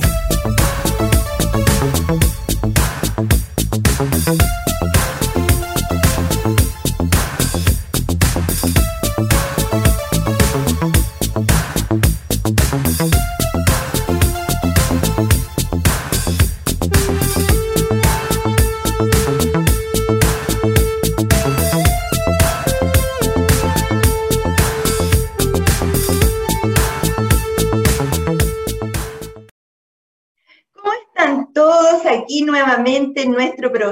Bye.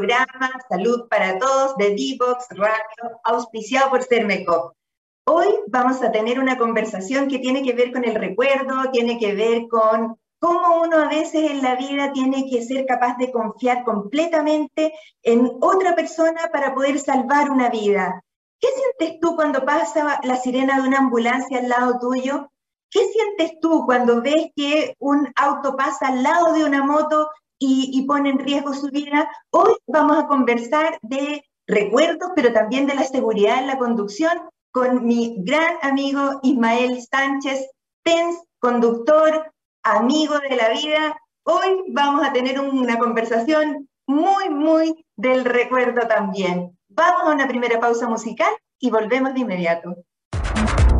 Programa Salud para Todos de Divox Radio, auspiciado por Cermecop. Hoy vamos a tener una conversación que tiene que ver con el recuerdo, tiene que ver con cómo uno a veces en la vida tiene que ser capaz de confiar completamente en otra persona para poder salvar una vida. ¿Qué sientes tú cuando pasa la sirena de una ambulancia al lado tuyo? ¿Qué sientes tú cuando ves que un auto pasa al lado de una moto y, pone en riesgo su vida. Hoy vamos a conversar de recuerdos, pero también de la seguridad en la conducción con mi gran amigo Ismael Sánchez, TENS, conductor, amigo de la vida. Hoy vamos a tener una conversación muy, muy del recuerdo también. Vamos a una primera pausa musical y volvemos de inmediato.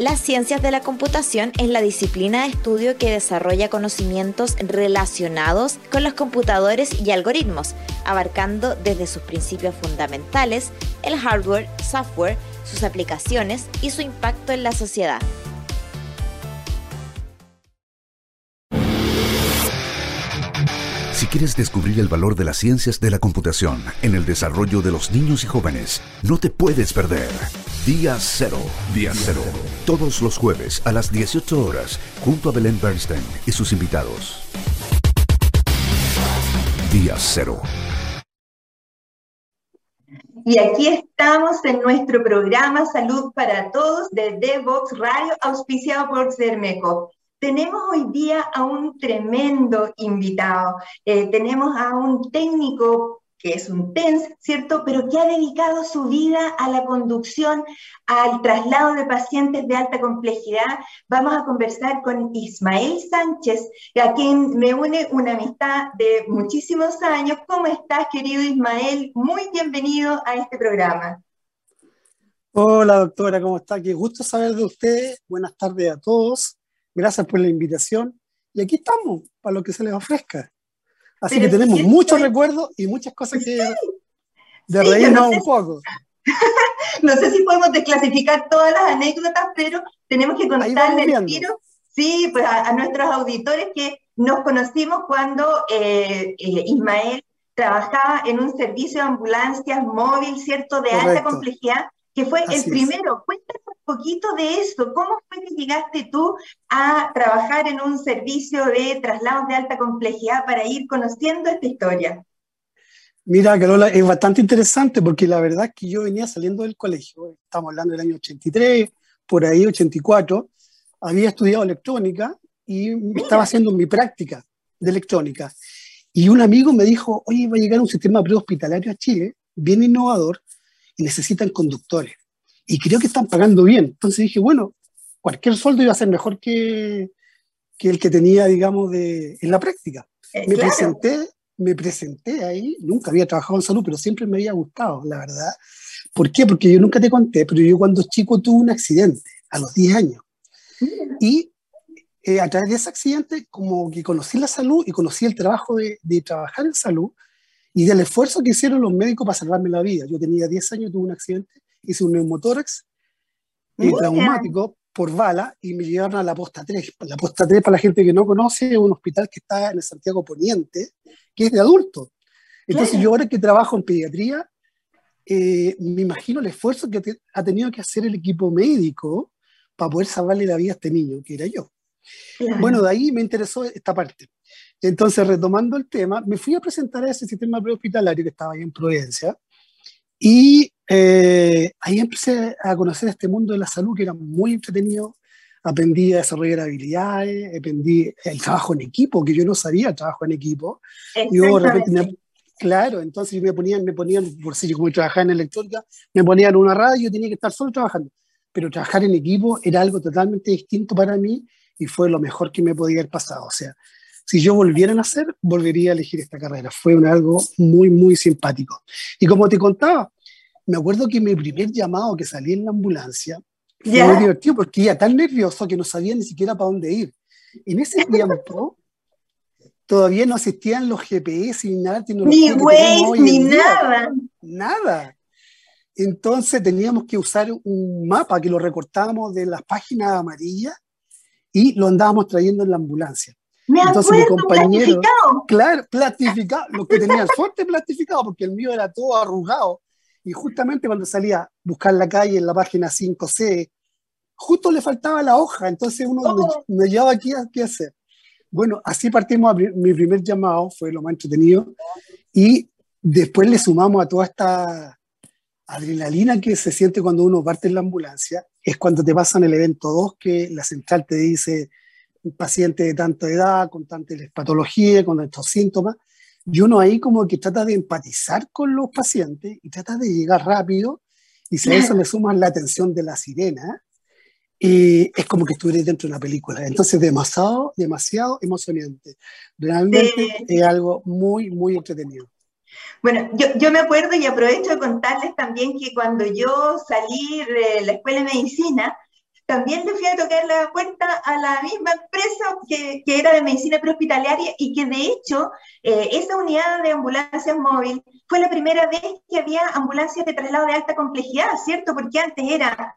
Las ciencias de la computación es la disciplina de estudio que desarrolla conocimientos relacionados con los computadores y algoritmos, abarcando desde sus principios fundamentales, el hardware, software, sus aplicaciones y su impacto en la sociedad. Si quieres descubrir el valor de las ciencias de la computación en el desarrollo de los niños y jóvenes, no te puedes perder. Día Cero. Día Cero. Todos los jueves a las 18 horas, junto a Belén Bernstein y sus invitados. Día Cero. Y aquí estamos en nuestro programa Salud para Todos de Devox Radio, auspiciado por Cermeco. Tenemos hoy día a un tremendo invitado. Eh, tenemos a un técnico que es un TENS, ¿cierto? Pero que ha dedicado su vida a la conducción, al traslado de pacientes de alta complejidad. Vamos a conversar con Ismael Sánchez, a quien me une una amistad de muchísimos años. ¿Cómo estás, querido Ismael? Muy bienvenido a este programa. Hola, doctora, ¿cómo está? Qué gusto saber de usted. Buenas tardes a todos. Gracias por la invitación. Y aquí estamos, para lo que se les ofrezca. Así que tenemos muchos recuerdos y muchas cosas que de reírnos un poco. no sé si podemos desclasificar todas las anécdotas, pero tenemos que contarle el tiro, sí, pues a, nuestros auditores que nos conocimos cuando eh, eh, Ismael trabajaba en un servicio de ambulancias móvil, ¿cierto?, de alta complejidad, que fue el primero. Cuéntanos un poquito de eso. ¿Cómo fue que llegaste tú a trabajar en un servicio de traslados de alta complejidad para ir conociendo esta historia? Mira, Carola, es bastante interesante porque la verdad es que yo venía saliendo del colegio, estamos hablando del año 83, por ahí 84, había estudiado electrónica y estaba haciendo mi práctica de electrónica. Y un amigo me dijo, oye, va a llegar un sistema prehospitalario a Chile, bien innovador, necesitan conductores. Y creo que están pagando bien. Entonces dije, bueno, cualquier sueldo iba a ser mejor que, que el que tenía, digamos, de, en la práctica. Eh, me, presenté, me presenté ahí, nunca había trabajado en salud, pero siempre me había gustado, la verdad. ¿Por qué? Porque yo nunca te conté, pero yo cuando chico tuve un accidente, a los 10 años. Y eh, a través de ese accidente, como que conocí la salud y conocí el trabajo de, de trabajar en salud, y del esfuerzo que hicieron los médicos para salvarme la vida. Yo tenía 10 años, tuve un accidente, hice un neumotórax y traumático por bala y me llevaron a la posta 3. La posta 3, para la gente que no conoce, es un hospital que está en el Santiago Poniente, que es de adultos. Entonces yo ahora que trabajo en pediatría, eh, me imagino el esfuerzo que ha tenido que hacer el equipo médico para poder salvarle la vida a este niño, que era yo. Bueno, de ahí me interesó esta parte. Entonces, retomando el tema, me fui a presentar a ese sistema prehospitalario que estaba ahí en Providencia y eh, ahí empecé a conocer este mundo de la salud que era muy entretenido. Aprendí a desarrollar habilidades, aprendí el trabajo en equipo, que yo no sabía el trabajo en equipo. De repente me, claro, entonces me ponían, me ponían, por si yo como trabajaba en electrónica, me ponían una radio y tenía que estar solo trabajando. Pero trabajar en equipo era algo totalmente distinto para mí y fue lo mejor que me podía haber pasado. O sea, si yo volviera a nacer, volvería a elegir esta carrera. Fue un algo muy, muy simpático. Y como te contaba, me acuerdo que mi primer llamado que salí en la ambulancia fue muy divertido porque iba tan nervioso que no sabía ni siquiera para dónde ir. En ese tiempo todavía no existían los GPS ni nada. Ni Waze, ni nada. Nada. Entonces teníamos que usar un mapa que lo recortábamos de las páginas amarillas y lo andábamos trayendo en la ambulancia. Me Entonces mi compañero, claro, plastificado, los que tenían suerte plastificado, porque el mío era todo arrugado. Y justamente cuando salía a buscar la calle en la página 5C, justo le faltaba la hoja, entonces uno oh. me, llevaba aquí a qué hacer. Bueno, así partimos, mi primer llamado fue lo más entretenido, y después le sumamos a toda esta adrenalina que se siente cuando uno parte en la ambulancia, es cuando te pasan el evento 2, que la central te dice, un paciente de tanta edad, con tanta patología, con estos síntomas, y uno ahí como que trata de empatizar con los pacientes y trata de llegar rápido, y si a eso le suman la atención de la sirena, y es como que estuviera dentro de una película. Entonces, demasiado, demasiado emocionante. Realmente es algo muy, muy entretenido. Bueno, yo, yo, me acuerdo y aprovecho de contarles también que cuando yo salí de la escuela de medicina, también le fui a tocar la puerta a la misma empresa que, que era de medicina prehospitalaria y que de hecho eh, esa unidad de ambulancias móvil fue la primera vez que había ambulancias de traslado de alta complejidad, ¿cierto? Porque antes era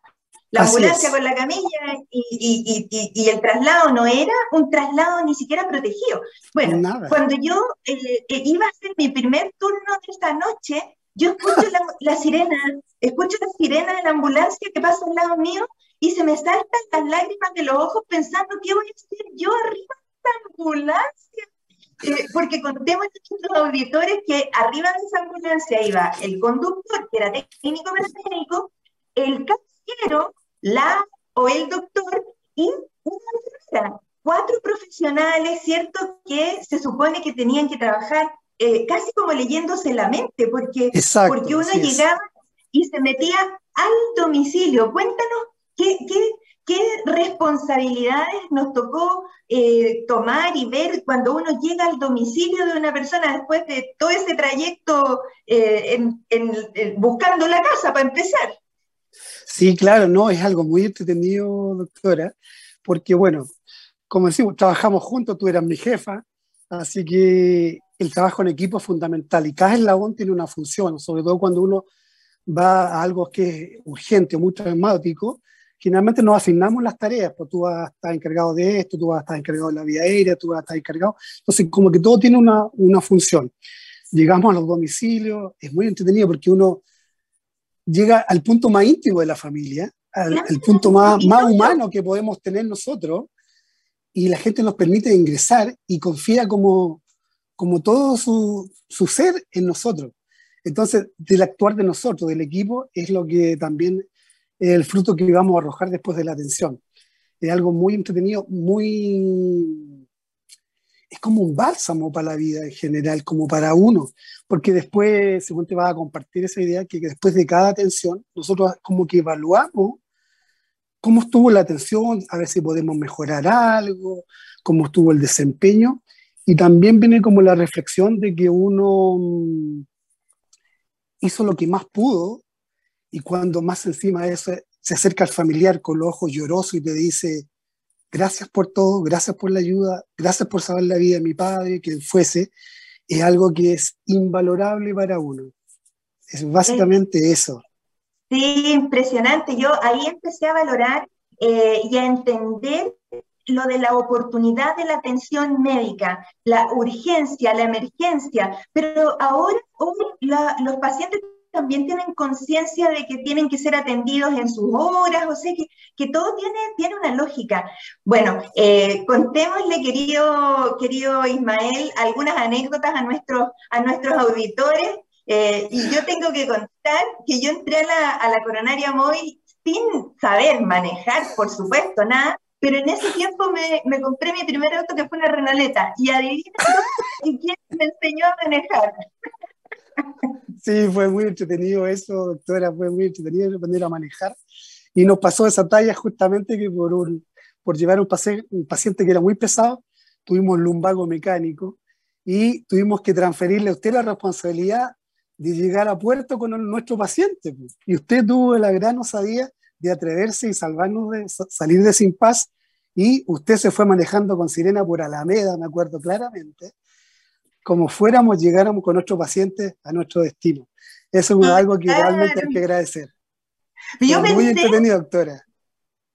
la ambulancia con la camilla y, y, y, y, el traslado no era un traslado ni siquiera protegido. Bueno, cuando yo eh, eh, iba a hacer mi primer turno de esta noche, yo escucho la, la, sirena, escucho la sirena de la ambulancia que pasa al lado mío y se me saltan las lágrimas de los ojos pensando qué voy a hacer yo arriba de esta ambulancia. Eh, porque contemos a nuestros auditores que arriba de esa ambulancia iba el conductor, que era técnico mecánico, el casillero, la o el doctor y una enfermera. Cuatro profesionales, ¿cierto? Que se supone que tenían que trabajar eh, casi como leyéndose la mente, porque, porque uno llegaba y se metía al domicilio. Cuéntanos ¿Qué, responsabilidades nos tocó eh, tomar y ver cuando uno llega al domicilio de una persona después de todo ese trayecto eh, buscando la casa para empezar? Sí, claro, no, es algo muy entretenido, doctora, porque bueno, como decimos, trabajamos juntos, tú eras mi jefa, así que el trabajo en equipo es fundamental y cada eslabón tiene una función, sobre todo cuando uno va a algo que es urgente o muy traumático, generalmente nos asignamos las tareas, pues tú vas a estar encargado de esto, tú vas a estar encargado de la vía aérea, tú vas a estar encargado. Entonces, como que todo tiene una, una función. Llegamos a los domicilios, es muy entretenido porque uno llega al punto más íntimo de la familia, al, punto más, más humano que podemos tener nosotros, y la gente nos permite ingresar y confía como, como todo su, su ser en nosotros. Entonces, del actuar de nosotros, del equipo, es lo que también el fruto que vamos a arrojar después de la atención. Es algo muy entretenido, muy... Es como un bálsamo para la vida en general, como para uno, porque después, según te vas a compartir esa idea, que después de cada atención, nosotros como que evaluamos cómo estuvo la atención, a ver si podemos mejorar algo, cómo estuvo el desempeño, y también viene como la reflexión de que uno mm, hizo lo que más pudo y cuando más encima de eso se acerca al familiar con los ojos llorosos y te dice, gracias por todo, gracias por la ayuda, gracias por salvar la vida de mi padre, quien fuese, es algo que es invalorable para uno. Es básicamente eso. Sí, impresionante. Yo ahí empecé a valorar eh, y a entender lo de la oportunidad de la atención médica, la urgencia, la emergencia, pero ahora hoy los pacientes también tienen conciencia de que tienen que ser atendidos en sus horas, o sea que, que todo tiene, tiene una lógica. Bueno, eh, contémosle, querido, querido Ismael, algunas anécdotas a nuestros, a nuestros auditores. Eh, y yo tengo que contar que yo entré a la, a la coronaria móvil sin saber manejar, por supuesto, nada, pero en ese tiempo me, me, compré mi primer auto que fue una Renaleta y adivina quién me enseñó a manejar. Sí, fue muy entretenido eso, doctora, fue muy entretenido aprender a manejar. Y nos pasó esa talla justamente que por, un, por llevar un, paciente que era muy pesado, tuvimos lumbago mecánico y tuvimos que transferirle a usted la responsabilidad de llegar a puerto con nuestro paciente. Y usted tuvo la gran osadía de atreverse y salvarnos de salir de sin paz y usted se fue manejando con sirena por Alameda, me acuerdo claramente, como fuéramos, llegáramos con nuestros pacientes a nuestro destino. Eso es algo que realmente hay que agradecer. Yo muy entretenido, doctora.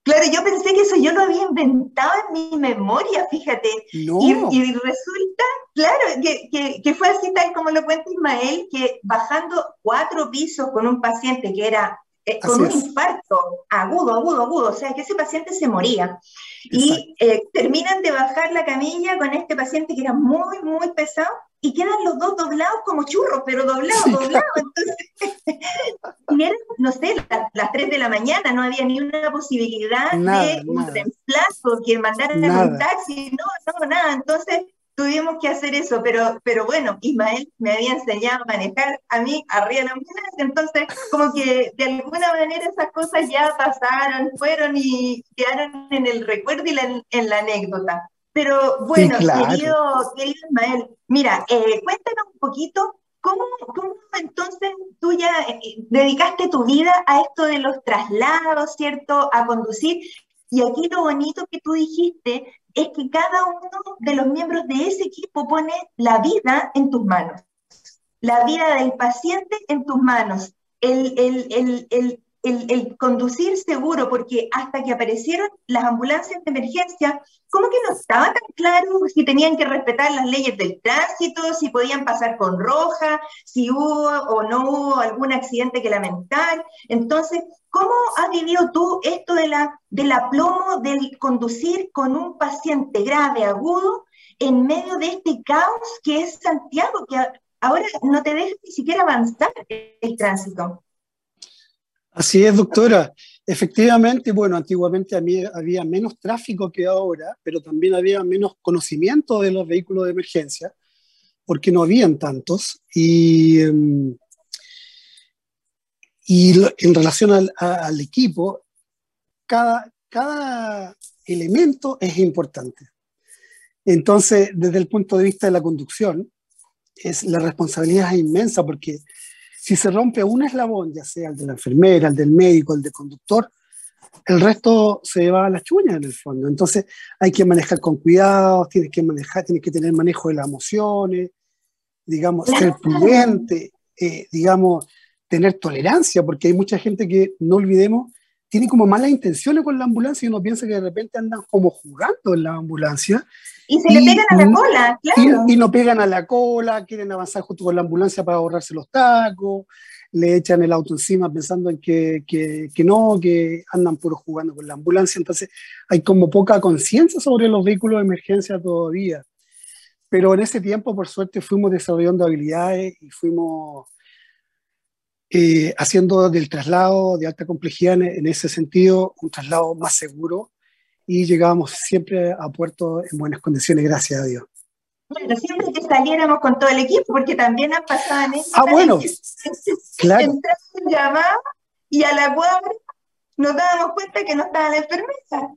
Claro, yo pensé que eso yo lo había inventado en mi memoria, fíjate. Y, y, resulta, claro, que, que, que, fue así tal como lo cuenta Ismael, que bajando cuatro pisos con un paciente que era eh, con un infarto agudo, agudo, agudo, o sea que ese paciente se moría. Y eh, terminan de bajar la camilla con este paciente que era muy, muy pesado y quedan los dos doblados como churros, pero doblados, doblados. Entonces, y eran, no sé, las, 3 de la mañana, no había ni una posibilidad de un reemplazo, que mandaran a un taxi, no, no, nada. Entonces, tuvimos que hacer eso, pero, pero bueno, Ismael me había enseñado a manejar a mí arriba de la ambulancia, entonces como que de alguna manera esas cosas ya pasaron, fueron y quedaron en el recuerdo y en la anécdota. Pero bueno, querido, querido Ismael, mira, eh, cuéntanos un poquito ¿Cómo, ¿Cómo, entonces tú ya eh, dedicaste tu vida a esto de los traslados, ¿cierto? A conducir. Y aquí lo bonito que tú dijiste es que cada uno de los miembros de ese equipo pone la vida en tus manos, la vida del paciente en tus manos, el, conducir seguro, porque hasta que aparecieron las ambulancias de emergencia, como que no estaba tan claro si tenían que respetar las leyes del tránsito, si podían pasar con roja, si hubo o no hubo algún accidente que lamentar. Entonces, ¿cómo has vivido tú esto de la, del aplomo del conducir con un paciente grave, agudo, en medio de este caos que es Santiago, que ahora no te deja ni siquiera avanzar el tránsito? Así es, doctora. Efectivamente, bueno, antiguamente había menos tráfico que ahora, pero también había menos conocimiento de los vehículos de emergencia, porque no habían tantos. Y, em, y en relación al, equipo, cada, cada elemento es importante. Entonces, desde el punto de vista de la conducción, es, la responsabilidad es inmensa porque si se rompe un eslabón, ya sea el de la enfermera, el del médico, el del conductor, el resto se va a las chuñas en el fondo. Entonces hay que manejar con cuidado, tienes que manejar, tienes que tener manejo de las emociones, digamos, ser prudente, eh, digamos, tener tolerancia, porque hay mucha gente que, no olvidemos, tiene como malas intenciones con la ambulancia y uno piensa que de repente andan como jugando en la ambulancia. Y se le pegan a la cola, claro. Y, no pegan a la cola, quieren avanzar junto con la ambulancia para ahorrarse los tacos, le echan el auto encima pensando en que, que, que no, que andan puro jugando con la ambulancia. Entonces hay como poca conciencia sobre los vehículos de emergencia todavía. Pero en ese tiempo, por suerte, fuimos desarrollando habilidades y fuimos eh, haciendo del traslado de alta complejidad en, ese sentido un traslado más seguro y llegábamos siempre a puerto en buenas condiciones, gracias a Dios. Bueno, siempre que saliéramos con todo el equipo, porque también han pasado en Ah, bueno, claro. y a la cuadra nos dábamos cuenta que no estaba la enfermera.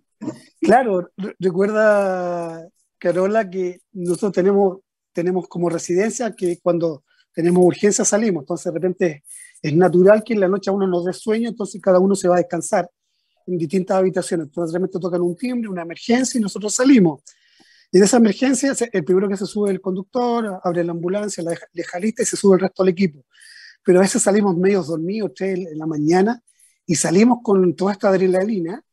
Claro, recuerda, Carola, que nosotros tenemos, tenemos como residencia que cuando tenemos urgencia salimos, entonces de repente es natural que en la noche a uno nos dé sueño, entonces cada uno se va a descansar en distintas habitaciones. Entonces, realmente tocan un timbre, una emergencia y nosotros salimos. Y en esa emergencia, el primero que se sube es el conductor, abre la ambulancia, la deja, lista y se sube el resto del equipo. Pero a veces salimos medio dormidos, tres en la mañana, y salimos con toda esta adrenalina.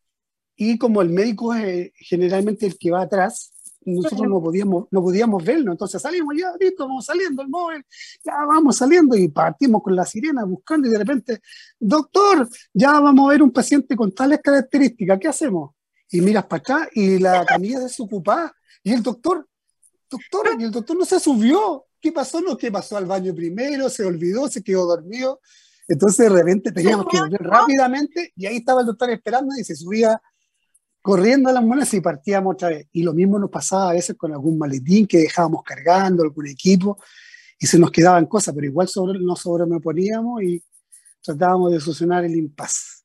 Y como el médico es eh, generalmente el que va atrás, nosotros no podíamos, no podíamos verlo, entonces salimos ya, listo, vamos saliendo el móvil, ya vamos saliendo y partimos con la sirena buscando y de repente, doctor, ya vamos a ver un paciente con tales características, ¿qué hacemos? Y miras para acá y la camilla desocupada y el doctor, doctor, y el doctor no se subió, ¿qué pasó? No, ¿qué pasó al baño primero? Se olvidó, se quedó dormido. Entonces de repente teníamos que volver rápidamente y ahí estaba el doctor esperando y se subía corriendo a las muelas y partíamos otra vez. Y lo mismo nos pasaba a veces con algún maletín que dejábamos cargando, algún equipo, y se nos quedaban cosas, pero igual sobre, nos poníamos y tratábamos de solucionar el impasse.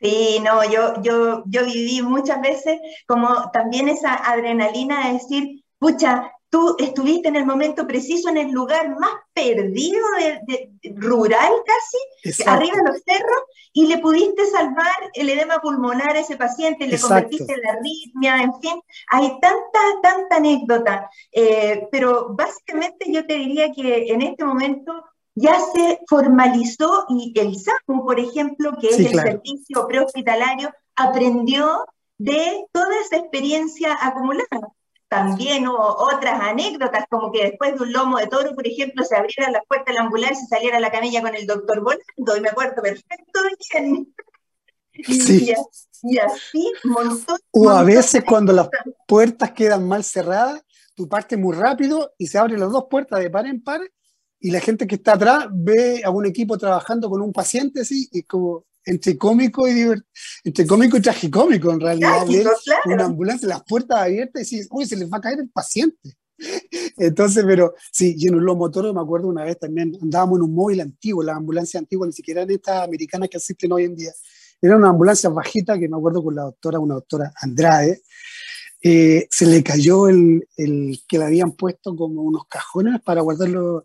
Sí, no, yo, yo, yo viví muchas veces como también esa adrenalina de decir, pucha, tú estuviste en el momento preciso, en el lugar más perdido, de, rural casi, arriba de los cerros, y le pudiste salvar el edema pulmonar a ese paciente, le convertiste en la arritmia, en fin, hay tanta, tanta anécdota, eh, pero básicamente yo te diría que en este momento ya se formalizó y el SAMU, por ejemplo, que es el servicio prehospitalario, aprendió de toda esa experiencia acumulada también hubo otras anécdotas, como que después de un lomo de toro, por ejemplo, se abriera la puerta de la ambulancia y saliera la camilla con el doctor volando, y me acuerdo perfecto bien. Sí. Y, así, montón. O a veces cuando las puertas quedan mal cerradas, tú partes muy rápido y se abren las dos puertas de par en par y la gente que está atrás ve a un equipo trabajando con un paciente así y como entre cómico y entre cómico y tragicómico en realidad. Una ambulancia, las puertas abiertas y dices, uy, se les va a caer el paciente. Entonces, pero sí, y en un motor me acuerdo una vez también, andábamos en un móvil antiguo, las ambulancias antiguas, ni siquiera en estas americanas que existen hoy en día. Era una ambulancia bajita que me acuerdo con la doctora, una doctora Andrade, eh, se le cayó el, el, que le habían puesto como unos cajones para guardar los,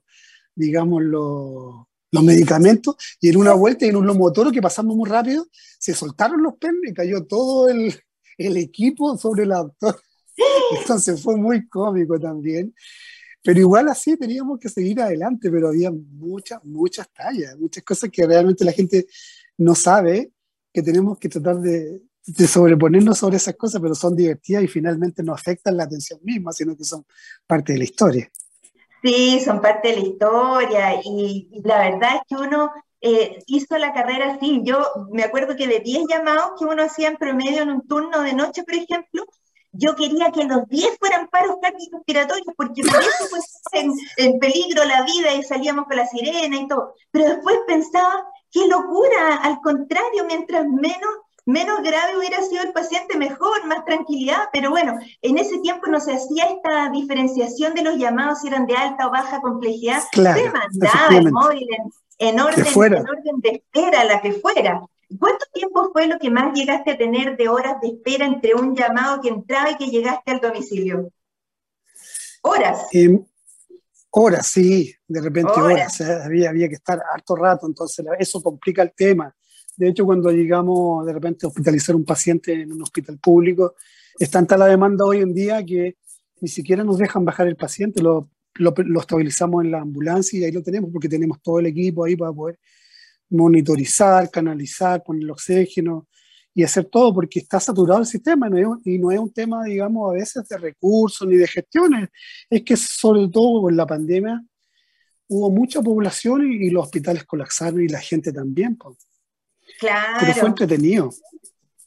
digamos, los, los medicamentos y en una vuelta y en un lomotoro que pasamos muy rápido, se soltaron los penes y cayó todo el, el equipo sobre el autor. Entonces fue muy cómico también. Pero igual así teníamos que seguir adelante, pero había muchas, muchas tallas, muchas cosas que realmente la gente no sabe, que tenemos que tratar de, de sobreponernos sobre esas cosas, pero son divertidas y finalmente no afectan la atención misma, sino que son parte de la historia. Sí, son parte de la historia y, la verdad es que uno eh, hizo la carrera así. Yo me acuerdo que de 10 llamados que uno hacía en promedio en un turno de noche, por ejemplo, yo quería que los 10 fueran paros respiratorios porque por eso pues en, en, peligro la vida y salíamos con la sirena y todo. Pero después pensaba, qué locura, al contrario, mientras menos menos grave hubiera sido el paciente, mejor, más tranquilidad, pero bueno, en ese tiempo no se hacía esta diferenciación de los llamados si eran de alta o baja complejidad, se mandaba el móvil en, orden, en orden de espera, la que fuera. ¿Cuánto tiempo fue lo que más llegaste a tener de horas de espera entre un llamado que entraba y que llegaste al domicilio? ¿Horas? Em, horas, sí, de repente horas. había, había que estar harto rato, entonces eso complica el tema. De hecho, cuando llegamos de repente a hospitalizar un paciente en un hospital público, es tanta la demanda hoy en día que ni siquiera nos dejan bajar el paciente, lo, lo, estabilizamos en la ambulancia y ahí lo tenemos porque tenemos todo el equipo ahí para poder monitorizar, canalizar, poner el oxígeno y hacer todo porque está saturado el sistema y no es un tema, digamos, a veces de recursos ni de gestiones. Es que sobre todo con la pandemia hubo mucha población y, los hospitales colapsaron y la gente también. Pues. Claro. Pero fue entretenido.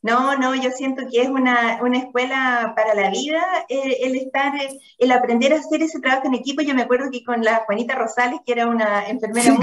No, no, yo siento que es una, una escuela para la vida eh, el estar, eh, el aprender a hacer ese trabajo en equipo. Yo me acuerdo que con la Juanita Rosales, que era una enfermera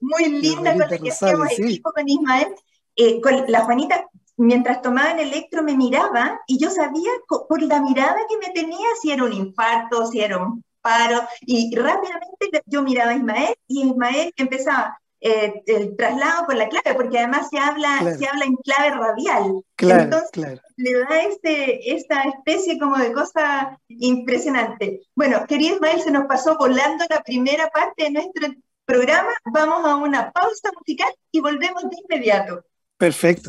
muy, linda con la que hacíamos equipo con Ismael, eh, con la Juanita, mientras tomaba el electro me miraba y yo sabía por la mirada que me tenía si era un infarto, si era un paro, y rápidamente yo miraba a Ismael y Ismael empezaba, eh, el traslado por la clave, porque además se habla, se habla en clave radial. Entonces, le da este, esta especie como de cosa impresionante. Bueno, querido Ismael, se nos pasó volando la primera parte de nuestro programa. Vamos a una pausa musical y volvemos de inmediato. Perfecto.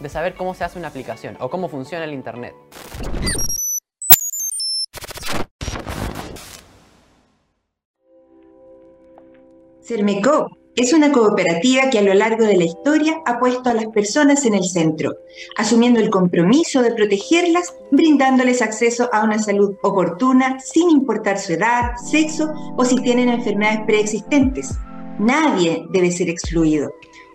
de saber cómo se hace una aplicación o cómo funciona el Internet. Cermeco es una cooperativa que a lo largo de la historia ha puesto a las personas en el centro, asumiendo el compromiso de protegerlas, brindándoles acceso a una salud oportuna sin importar su edad, sexo o si tienen enfermedades preexistentes. Nadie debe ser excluido.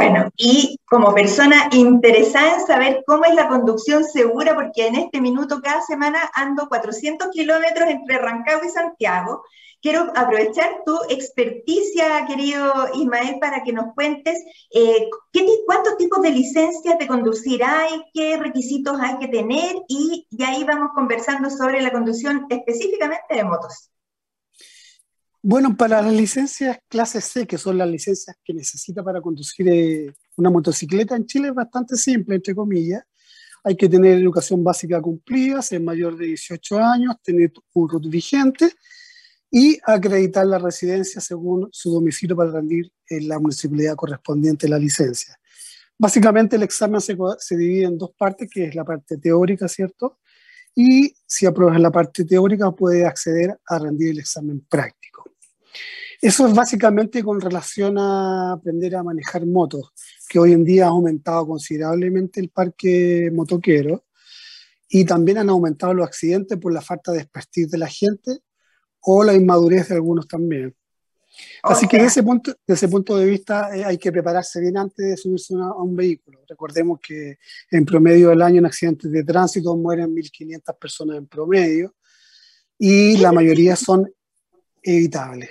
Bueno, y como persona interesada en saber cómo es la conducción segura, porque en este minuto cada semana ando 400 kilómetros entre Rancagua y Santiago, quiero aprovechar tu experticia, querido Ismael, para que nos cuentes eh, ¿qué, cuántos tipos de licencias de conducir hay, qué requisitos hay que tener, y, y ahí vamos conversando sobre la conducción específicamente de motos. Bueno, para las licencias clase C, que son las licencias que necesita para conducir eh, una motocicleta en Chile, es bastante simple, entre comillas. Hay que tener educación básica cumplida, ser mayor de 18 años, tener un RUT vigente y acreditar la residencia según su domicilio para rendir en la municipalidad correspondiente la licencia. Básicamente el examen se, divide en dos partes, que es la parte teórica, ¿cierto? Y si apruebas la parte teórica, puedes acceder a rendir el examen práctico. Eso es básicamente con relación a aprender a manejar motos, que hoy en día ha aumentado considerablemente el parque motoquero y también han aumentado los accidentes por la falta de expertise de la gente o la inmadurez de algunos también. Así que desde ese, punto, desde ese punto de vista eh, hay que prepararse bien antes de subirse a un vehículo. Recordemos que en promedio del año en accidentes de tránsito mueren 1.500 personas en promedio y la mayoría son evitables.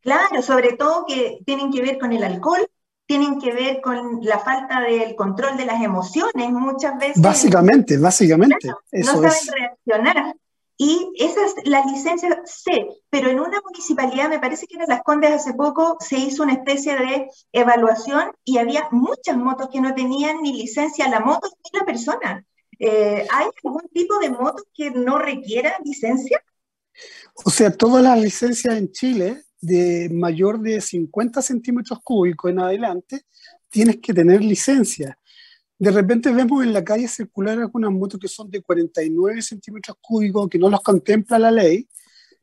Claro, sobre todo que tienen que ver con el alcohol, tienen que ver con la falta del control de las emociones muchas veces. Básicamente, básicamente. no saben reaccionar. Y esa es la licencia C, pero en una municipalidad, me parece que en Las Condes hace poco, se hizo una especie de evaluación y había muchas motos que no tenían ni licencia la moto ni la persona. Eh, ¿Hay algún tipo de moto que no requiera licencia? O sea, todas las licencias en Chile de mayor de 50 centímetros cúbicos en adelante, tienes que tener licencia. De repente vemos en la calle circular algunas motos que son de 49 centímetros cúbicos, que no los contempla la ley,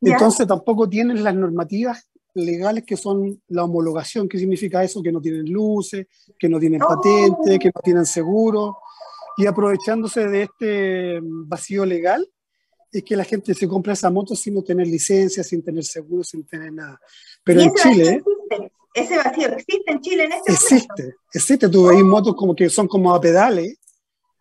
entonces tampoco tienen las normativas legales que son la homologación, que significa eso, que no tienen luces, que no tienen patente, oh. que no tienen seguro, y aprovechándose de este vacío legal, es que la gente se compra esa moto sin no tener licencia, sin tener seguro, sin tener nada. Pero en Chile... Ese vacío existe en Chile en este existe, momento. Existe, tú ves motos como que son como a pedales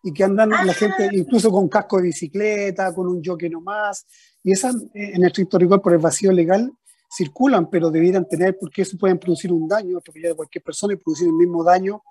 y que andan la gente ah. incluso con casco de bicicleta, con un jockey nomás, y esas en el estricto rigor por el vacío legal circulan, pero debieran tener, porque eso pueden producir un daño, atropellar a cualquier persona y producir el mismo daño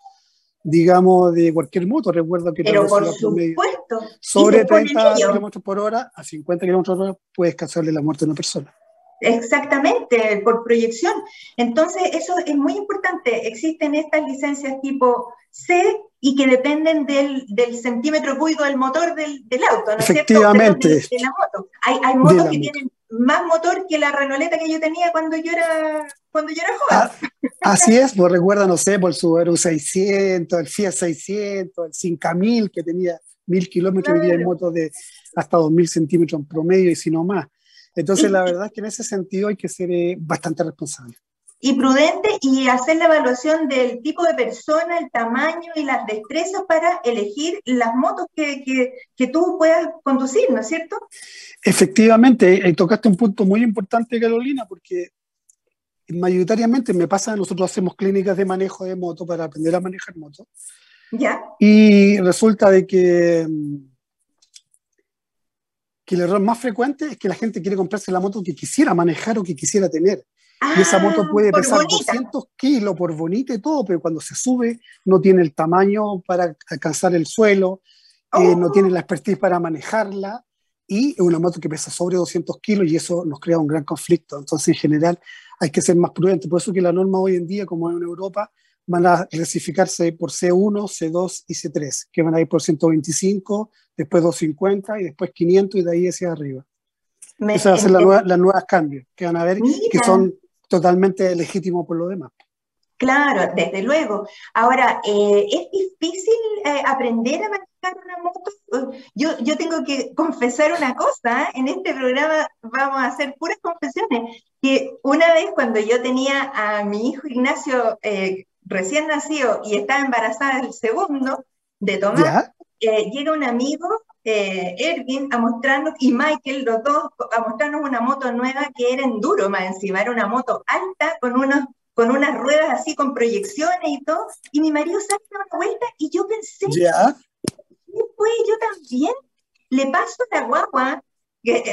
digamos, de cualquier moto. Recuerdo que Pero por supuesto. sobre 30 kilómetros por hora a 50 kilómetros por hora puedes causarle la muerte a una persona. Exactamente, por proyección. Entonces, eso es muy importante. Existen estas licencias tipo C y que dependen del, del centímetro cúbico del motor del, del auto, ¿no es cierto? Efectivamente. De, la moto. Hay, hay motos que tienen más motor que la Renoleta que yo tenía cuando yo era, cuando yo era joven. Ah, así es, pues recuerda, no sé, por el Subaru 600, el Fiat 600, el 5000 que tenía mil kilómetros y en motos de hasta 2000 centímetros en promedio y si no más. Entonces, la verdad es que en ese sentido hay que ser eh, bastante responsable. Y prudente y hacer la evaluación del tipo de persona, el tamaño y las destrezas para elegir las motos que, que, que tú puedas conducir, ¿no es cierto? Efectivamente, eh, tocaste un punto muy importante, Carolina, porque mayoritariamente me pasa, nosotros hacemos clínicas de manejo de moto para aprender a manejar moto. Ya. Y resulta de que, que el error más frecuente es que la gente quiere comprarse la moto que quisiera manejar o que quisiera tener. Y esa moto Ah, puede pesar bonita. 200 kilos por bonita y todo, pero cuando se sube no tiene el tamaño para alcanzar el suelo, eh, Oh. no tiene la expertise para manejarla y es una moto que pesa sobre 200 kilos y eso nos crea un gran conflicto. Entonces, en general, hay que ser más prudente. Por eso que la norma hoy en día, como en Europa, van a clasificarse por C1, C2 y C3, que van a ir por 125, después 250 y después 500 y de ahí hacia arriba. Me- Esas van a ser las ent- nuevas, las nuevas cambios que van a ver que son totalmente legítimos por lo demás. Claro, desde luego. Ahora, eh, ¿es difícil eh, aprender a manejar una moto? Yo, yo tengo que confesar una cosa, ¿eh? En este programa vamos a hacer puras confesiones, que una vez cuando yo tenía a mi hijo Ignacio eh, recién nacido y estaba embarazada del segundo, de Tomás, eh, llega un amigo, eh, Erwin, a mostrarnos, y Michael, los dos, a mostrarnos una moto nueva que era enduro más encima, era una moto alta con unos con unas ruedas así con proyecciones y todo, y mi marido sale a una vuelta y yo pensé, ¿Ya? pues yo también le paso la guagua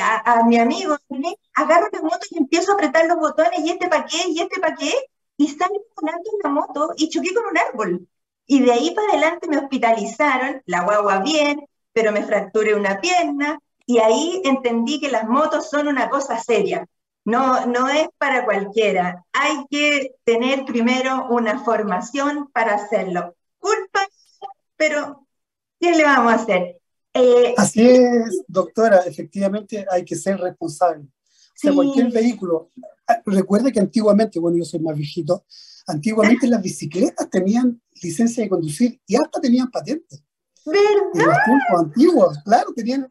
a, a mi amigo, ¿sí? agarro la moto y empiezo a apretar los botones, y este pa' qué, y este pa' qué, y salgo volando en la moto y choqué con un árbol. Y de ahí para adelante me hospitalizaron, la guagua bien, pero me fracturé una pierna, y ahí entendí que las motos son una cosa seria. No, no es para cualquiera. Hay que tener primero una formación para hacerlo. Culpa, pero ¿qué le vamos a hacer? Eh, Así es, doctora, efectivamente hay que ser responsable. O sea, cualquier vehículo. ah, Recuerde que antiguamente, bueno, yo soy más viejito, antiguamente las bicicletas tenían licencia de conducir y hasta tenían patente. En ¿verdad? los tiempos antiguos, claro, tenían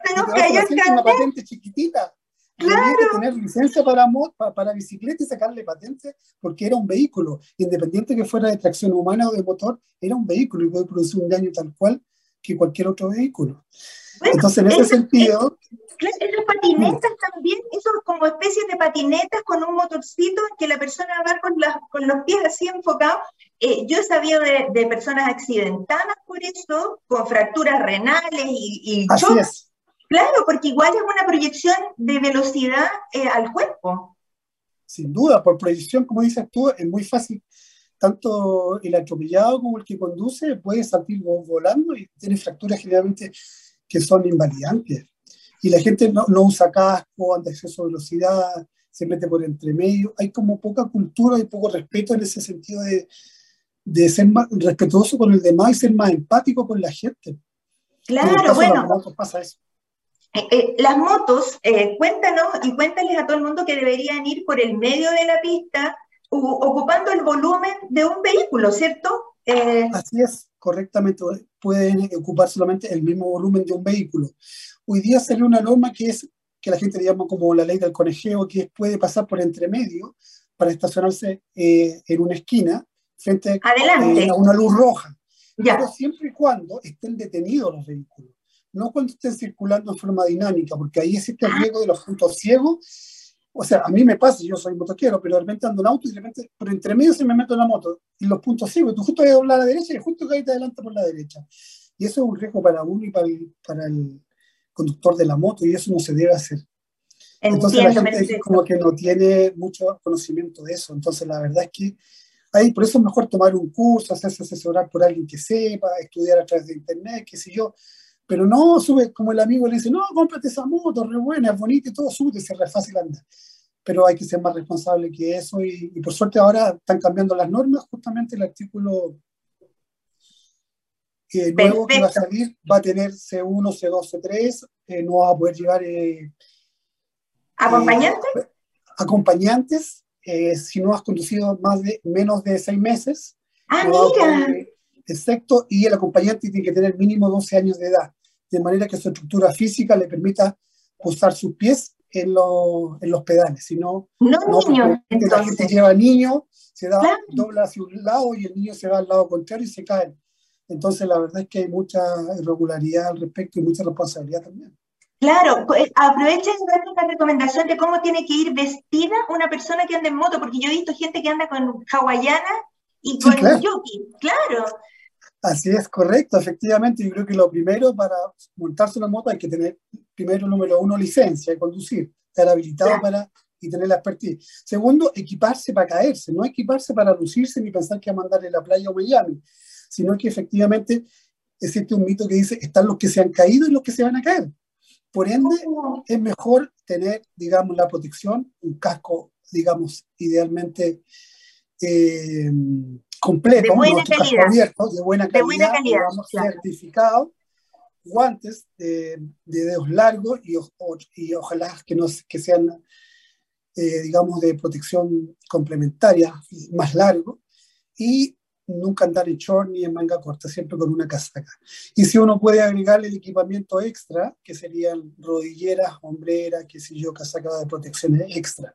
una patente chiquitita. Había que tener licencia para, mo- pa- para bicicleta y sacarle patente porque era un vehículo. Independiente que fuera de tracción humana o de motor, era un vehículo y puede producir un daño tal cual que cualquier otro vehículo. Bueno, Entonces, en ese eso- sentido, Claro, esas patinetas también, esos como especies de patinetas con un motorcito que la persona va con, las- con los pies así enfocados. Eh, yo he sabido de, de personas accidentadas por eso, con fracturas renales y, y choques. es. Claro, porque igual es una proyección de velocidad eh, al cuerpo. Sin duda, por proyección, como dices tú, es muy fácil. Tanto el atropellado como el que conduce puede salir vo- volando y tiene fracturas generalmente que son invalidantes. Y la gente no, no usa casco, anda a exceso de velocidad, se mete por entre medio. Hay como poca cultura y poco respeto en ese sentido de, de ser más respetuoso con el demás y ser más empático con la gente. Claro, bueno, motos pasa eso. Eh, eh, las motos, eh, cuéntanos y cuéntales a todo el mundo que deberían ir por el medio de la pista, ocupando el volumen de un vehículo, ¿cierto? Eh, Así es, correctamente. Pueden ocupar solamente el mismo volumen de un vehículo. Hoy día salió una norma que es que la gente le llama como la ley del conejeo, que puede pasar por entre medio para estacionarse en una esquina frente adelante, a una luz roja. ya. Pero siempre y cuando estén detenidos los vehículos, no cuando estén circulando en forma dinámica, porque ahí existe el riesgo de los puntos ciegos. O sea, a mí me pasa, yo soy motoquero, pero de repente ando en auto y de repente por entre medio se me meto en la moto y los puntos ciegos, tú justo vas a doblar a la derecha y justo caes adelante por la derecha. Y eso es un riesgo para uno y para el, para el conductor de la moto y eso no se debe hacer. Entonces la gente perfecto. como que no tiene mucho conocimiento de eso. Entonces la verdad es que ahí por eso es mejor tomar un curso, hacerse asesorar por alguien que sepa, estudiar a través de internet, qué sé yo. Pero no sube como el amigo le dice, no, cómprate esa moto, re buena, es bonita y todo, sube, es re fácil andar. Pero hay que ser más responsable que eso y, y por suerte ahora están cambiando las normas, justamente el artículo eh, nuevo que va a salir va a tener C1, C2, C3, eh, no va a poder llevar eh, ¿Acompañante? eh, acompañantes, eh, si no has conducido más de, menos de seis meses, Ah, no mira, exacto, y el acompañante tiene que tener mínimo 12 años de edad, de manera que su estructura física le permita posar sus pies en, los, en los pedales, sino no, niños. Entonces. La gente lleva niños, se da, dobla hacia un lado y el niño se va al lado contrario y se cae. Entonces, la verdad es que hay mucha irregularidad al respecto y mucha responsabilidad también. Claro, eh, aprovecha y darte la recomendación de cómo tiene que ir vestida una persona que anda en moto, porque yo he visto gente que anda con hawaiana y con claro. claro. Así es, correcto, efectivamente. Yo creo que lo primero para montarse una moto hay que tener, primero, número uno, licencia de conducir, estar habilitado para y tener la expertise. Segundo, equiparse para caerse, no equiparse para lucirse ni pensar que va a mandarle la playa o Miami, sino que efectivamente existe un mito que dice, están los que se han caído y los que se van a caer. Por ende, es mejor tener, digamos, la protección, un casco, digamos, idealmente eh, completo, de buena calidad, abierto, de buena calidad, certificado, guantes de, dedos largos y, y, ojalá que, no, que sean, eh, digamos, de protección complementaria, más largo, y nunca andar en short ni en manga corta, siempre con una casaca. Y si uno puede agregarle el equipamiento extra, que serían rodilleras, hombreras, qué sé yo, casaca de protección extra.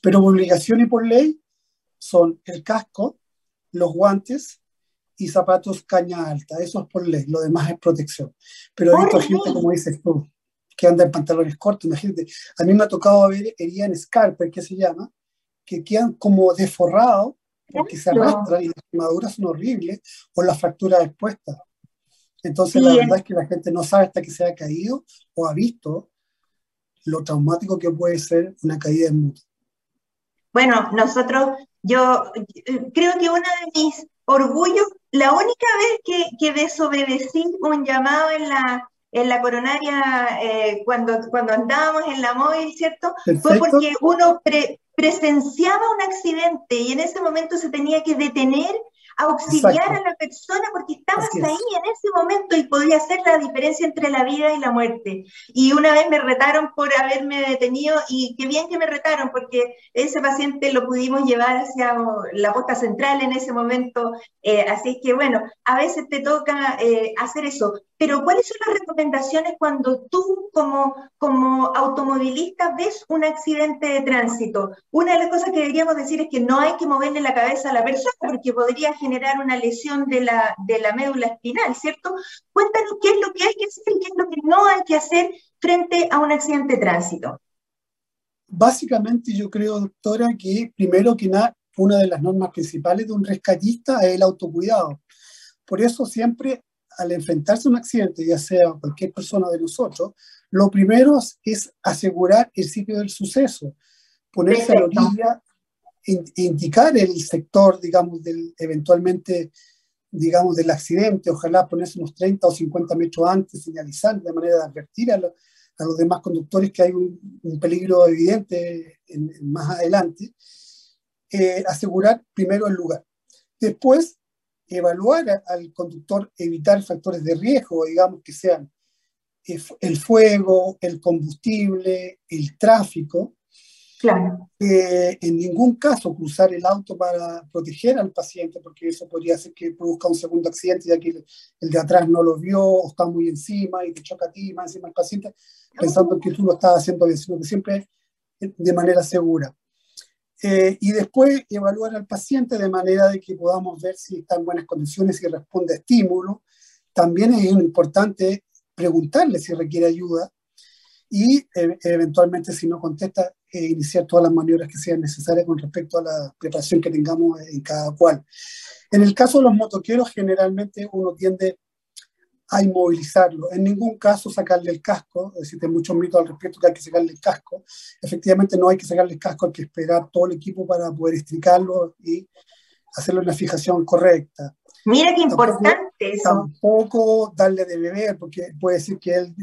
Pero obligación y por ley son el casco, los guantes y zapatos caña alta. Eso es por ley, lo demás es protección. Pero hay gente, como dices tú, que anda en pantalones cortos, imagínate. A mí me ha tocado ver en Scarper, que se llama, que quedan como desforrados porque se arrastran y las quemaduras son horribles o las fracturas expuestas. Entonces, la verdad es que la gente no sabe hasta que se ha caído o ha visto lo traumático que puede ser una caída en moto. Bueno, nosotros, yo creo que uno de mis orgullos, la única vez que, que desobedecí un llamado en la, en la coronaria eh, cuando, cuando andábamos en la móvil, ¿cierto? Fue porque uno presenciaba un accidente y en ese momento se tenía que detener auxiliar a la persona porque estabas ahí en ese momento y podía hacer la diferencia entre la vida y la muerte. Y una vez me retaron por haberme detenido y qué bien que me retaron porque ese paciente lo pudimos llevar hacia la posta central en ese momento. Eh, así es que bueno, a veces te toca eh, hacer eso. Pero ¿cuáles son las recomendaciones cuando tú como, como automovilista ves un accidente de tránsito? Una de las cosas que deberíamos decir es que no hay que moverle la cabeza a la persona porque podría generar una lesión de la, de la médula espinal, ¿cierto? Cuéntanos qué es lo que hay que hacer y qué es lo que no hay que hacer frente a un accidente de tránsito. Básicamente yo creo, doctora, que primero que nada, una de las normas principales de un rescatista es el autocuidado. Por eso siempre al enfrentarse a un accidente, ya sea cualquier persona de nosotros, lo primero es asegurar el sitio del suceso, ponerse a la orilla, indicar el sector, digamos, del, eventualmente, digamos, del accidente, ojalá ponerse unos 30 o 50 metros antes, señalizar de manera de advertir a, los demás conductores que hay un, peligro evidente más adelante, eh, asegurar primero el lugar. Después, evaluar al conductor, evitar factores de riesgo, digamos, que sean el fuego, el combustible, el tráfico, Claro. en ningún caso cruzar el auto para proteger al paciente, porque eso podría hacer que produzca un segundo accidente, ya que el, de atrás no lo vio o está muy encima y te choca a ti, más encima al paciente, pensando que tú lo estás haciendo bien, sino que siempre de manera segura. Eh, y después evaluar al paciente de manera de que podamos ver si está en buenas condiciones y responde a estímulo. También es importante preguntarle si requiere ayuda y e, eventualmente si no contesta, eh, iniciar todas las maniobras que sean necesarias con respecto a la preparación que tengamos en cada cual. En el caso de los motoqueros, generalmente uno tiende a inmovilizarlo. En ningún caso sacarle el casco, existen muchos mitos al respecto que hay que sacarle el casco. Efectivamente no hay que sacarle el casco, hay que esperar todo el equipo para poder estricarlo y hacerle una fijación correcta. Mira qué importante eso. Tampoco darle de beber, porque puede decir que él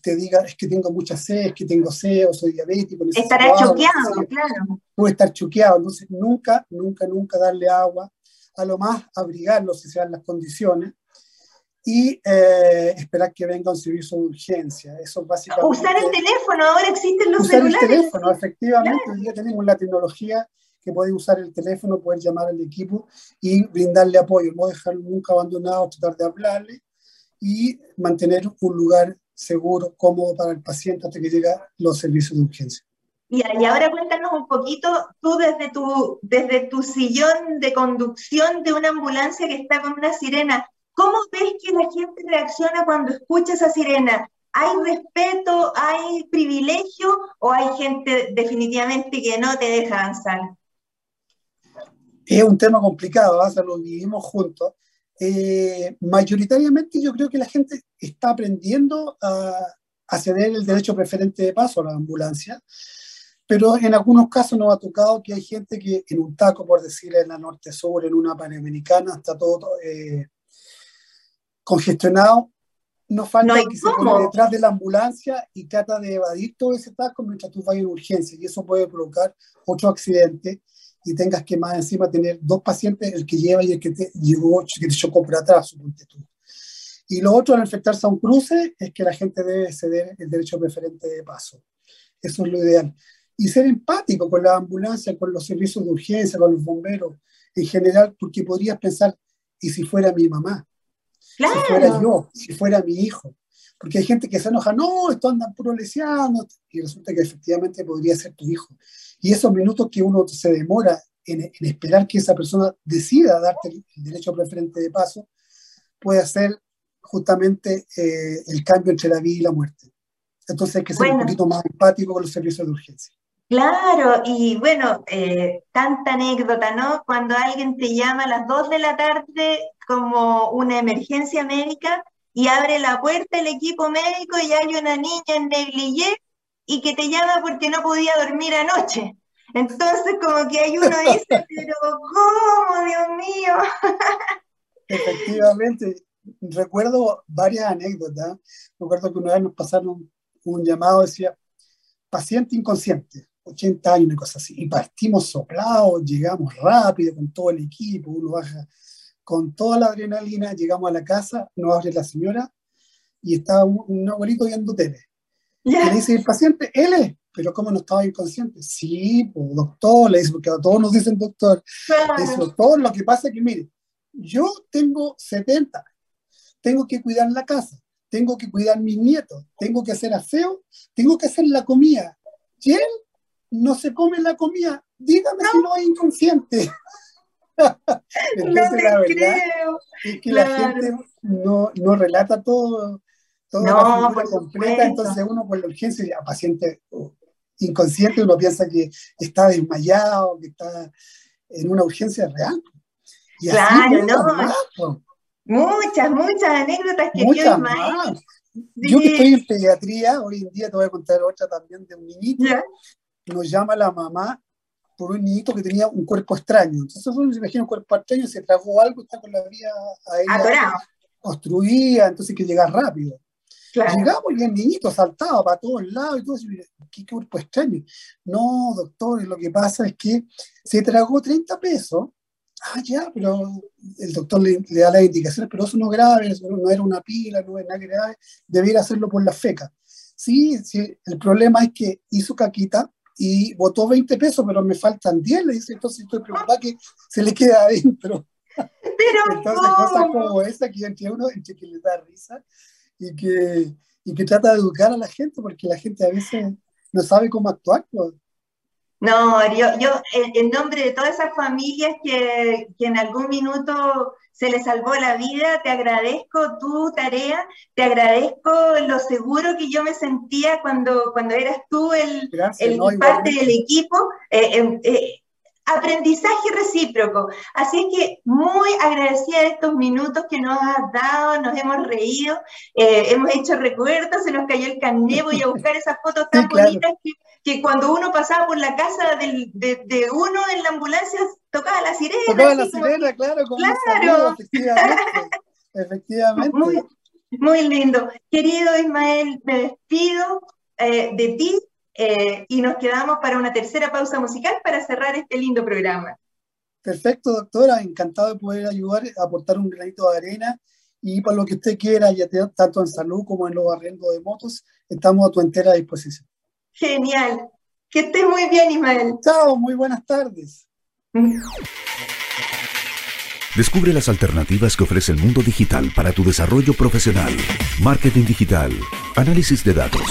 te diga, es que tengo mucha sed, es que tengo sed, o soy diabético. Estará choqueado, claro. Puede estar choqueado, entonces nunca, nunca, nunca darle agua, a lo más abrigarlo si se dan las condiciones, y eh, esperar que venga un servicio de urgencia. Eso básicamente... Usar el teléfono, ahora existen los usar celulares. el teléfono, efectivamente, hoy día tenemos la tecnología que puede usar el teléfono, poder llamar al equipo y brindarle apoyo, no dejarlo nunca abandonado, tratar de hablarle y mantener un lugar seguro, cómodo para el paciente hasta que lleguen los servicios de urgencia. Y, y, ahora cuéntanos un poquito, tú desde tu, desde tu sillón de conducción de una ambulancia que está con una sirena, ¿cómo ves que la gente reacciona cuando escucha esa sirena? ¿Hay respeto, hay privilegio o hay gente definitivamente que no te deja avanzar? Es un tema complicado, ¿eh? lo vivimos juntos. Eh, mayoritariamente yo creo que la gente está aprendiendo a, a ceder el derecho preferente de paso a la ambulancia, pero en algunos casos nos ha tocado que hay gente que en un taco, por decir, en la norte-sur, en una panamericana, está todo eh, congestionado. No falta que se pone detrás de la ambulancia y trata de evadir todo ese taco mientras tú vayas en urgencia, y eso puede provocar otro accidente y tengas que más encima tener dos pacientes, el que lleva y el que te llegó, que te chocó por atrás, suponte tú. Y lo otro al enfrentarse a un cruce es que la gente debe ceder el derecho preferente de paso. Eso es lo ideal. Y ser empático con la ambulancia, con los servicios de urgencia, con los bomberos en general, porque podrías pensar, ¿y si fuera mi mamá? Claro. Si fuera yo, si fuera mi hijo. Porque hay gente que se enoja, no, esto andan puro leseando, y resulta que efectivamente podría ser tu hijo. Y esos minutos que uno se demora en, en esperar que esa persona decida darte el derecho preferente de paso, puede hacer justamente eh, el cambio entre la vida y la muerte. Entonces hay que ser un poquito más empático con los servicios de urgencia. Claro, y bueno, eh, tanta anécdota, ¿no? Cuando alguien te llama a las 2 de la tarde como una emergencia médica y abre la puerta el equipo médico y hay una niña en negligé y que te llama porque no podía dormir anoche. Entonces, como que hay uno dice, pero ¿cómo, Dios mío? Efectivamente, recuerdo varias anécdotas. Recuerdo que una vez nos pasaron un llamado, decía, paciente inconsciente, 80 años, y cosas así. Y partimos soplados, llegamos rápido con todo el equipo, uno baja con toda la adrenalina, llegamos a la casa, nos abre la señora y estaba un, abuelito viendo tele. Y le dice el paciente, él es, pero ¿cómo no estaba inconsciente? Sí, pues, doctor, le dice, porque a todos nos dicen doctor. Le dice, doctor, lo que pasa es que, mire, yo tengo 70, tengo que cuidar la casa, tengo que cuidar mis nietos, tengo que hacer aseo, tengo que hacer la comida. Y él no se come la comida, dígame si no es inconsciente. Entonces, la verdad es que la gente no, no relata todo, toda la completa, entonces uno por la urgencia, ya paciente inconsciente, uno piensa que está desmayado, que está en una urgencia real. Y claro, no. Muchas, muchas anécdotas que muchas más. Yo que estoy en pediatría, hoy en día te voy a contar otra también de un niñito. Nos llama la mamá por un niñito que tenía un cuerpo extraño. Entonces uno se imagina un cuerpo extraño, se tragó algo, está con la vía aérea construida, entonces que llegar rápido. Llegamos y el niñito saltaba para todos lados y todo eso. ¿Qué cuerpo extraño? No, doctor, lo que pasa es que se tragó 30 pesos ah, ya, pero el doctor le, da las indicaciones, pero eso no es grave, no era una pila, no es nada grave, debiera hacerlo por la feca. Sí, sí, el problema es que hizo caquita y votó 20 pesos, pero me faltan 10, le dice, entonces estoy preocupada que se le quede adentro. Pero entonces cosas como esa que entre uno, entre que le da risa y que, y que trata de educar a la gente, porque la gente a veces no sabe cómo actuar. Pues. No, yo, yo en nombre de todas esas familias que, que, en algún minuto se les salvó la vida, te agradezco tu tarea, te agradezco lo seguro que yo me sentía cuando, cuando eras tú el, el parte del equipo. Eh, eh, aprendizaje recíproco. Así es que muy agradecida de estos minutos que nos has dado, nos hemos reído, eh, hemos hecho recuerdos, se nos cayó el carné, voy a buscar esas fotos tan bonitas que que cuando uno pasaba por la casa del, de, de, uno en la ambulancia tocaba la sirena. Tocaba la sirena, claro, como claro. efectivamente. efectivamente. Muy, muy, lindo. Querido Ismael, me despido eh, de ti eh, y nos quedamos para una tercera pausa musical para cerrar este lindo programa. Perfecto, doctora. Encantado de poder ayudar, aportar un granito de arena y para lo que usted quiera, ya tanto en salud como en los arrendos de motos, estamos a tu entera disposición. Genial. Que estés muy bien, Ismael. Chao, muy buenas tardes. Descubre las alternativas que ofrece el mundo digital para tu desarrollo profesional. Marketing digital, análisis de datos,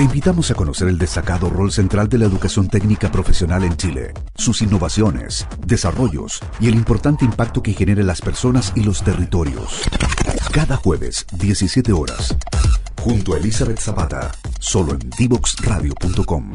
Te invitamos a conocer el destacado rol central de la educación técnica profesional en Chile, sus innovaciones, desarrollos y el importante impacto que genera en las personas y los territorios. Cada jueves, 17 horas, junto a Elizabeth Zapata, solo en divoxradio.com.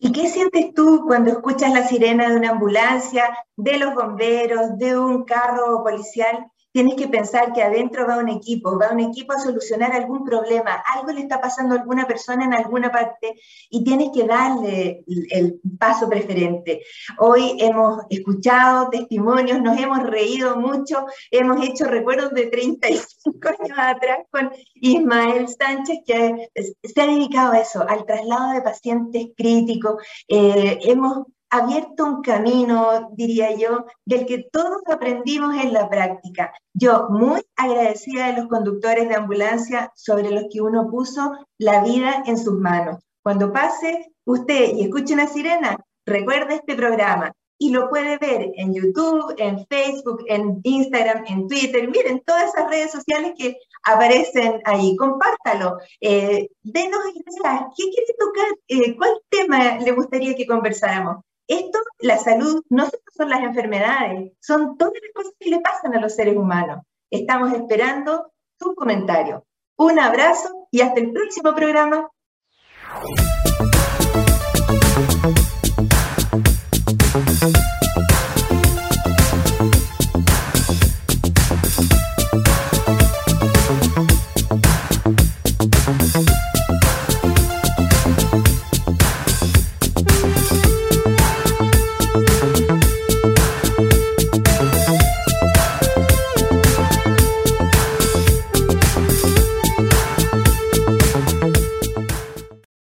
¿Y qué sientes tú cuando escuchas la sirena de una ambulancia, de los bomberos, de un carro policial? Tienes que pensar que adentro va un equipo, va un equipo a solucionar algún problema, algo le está pasando a alguna persona en alguna parte y tienes que darle el paso preferente. Hoy hemos escuchado testimonios, nos hemos reído mucho, hemos hecho recuerdos de 35 años atrás con Ismael Sánchez, que se ha dedicado a eso, al traslado de pacientes críticos. Eh, hemos abierto un camino, diría yo, del que todos aprendimos en la práctica. Yo muy agradecida de los conductores de ambulancia sobre los que uno puso la vida en sus manos. Cuando pase usted y escuche una sirena, recuerde este programa y lo puede ver en YouTube, en Facebook, en Instagram, en Twitter. Miren, todas esas redes sociales que aparecen ahí. Compártalo. Eh, denos ideas. ¿Qué quiere tocar? Eh, ¿Cuál tema le gustaría que conversáramos? Esto, la salud, no solo son las enfermedades, son todas las cosas que le pasan a los seres humanos. Estamos esperando tu comentario. Un abrazo y hasta el próximo programa.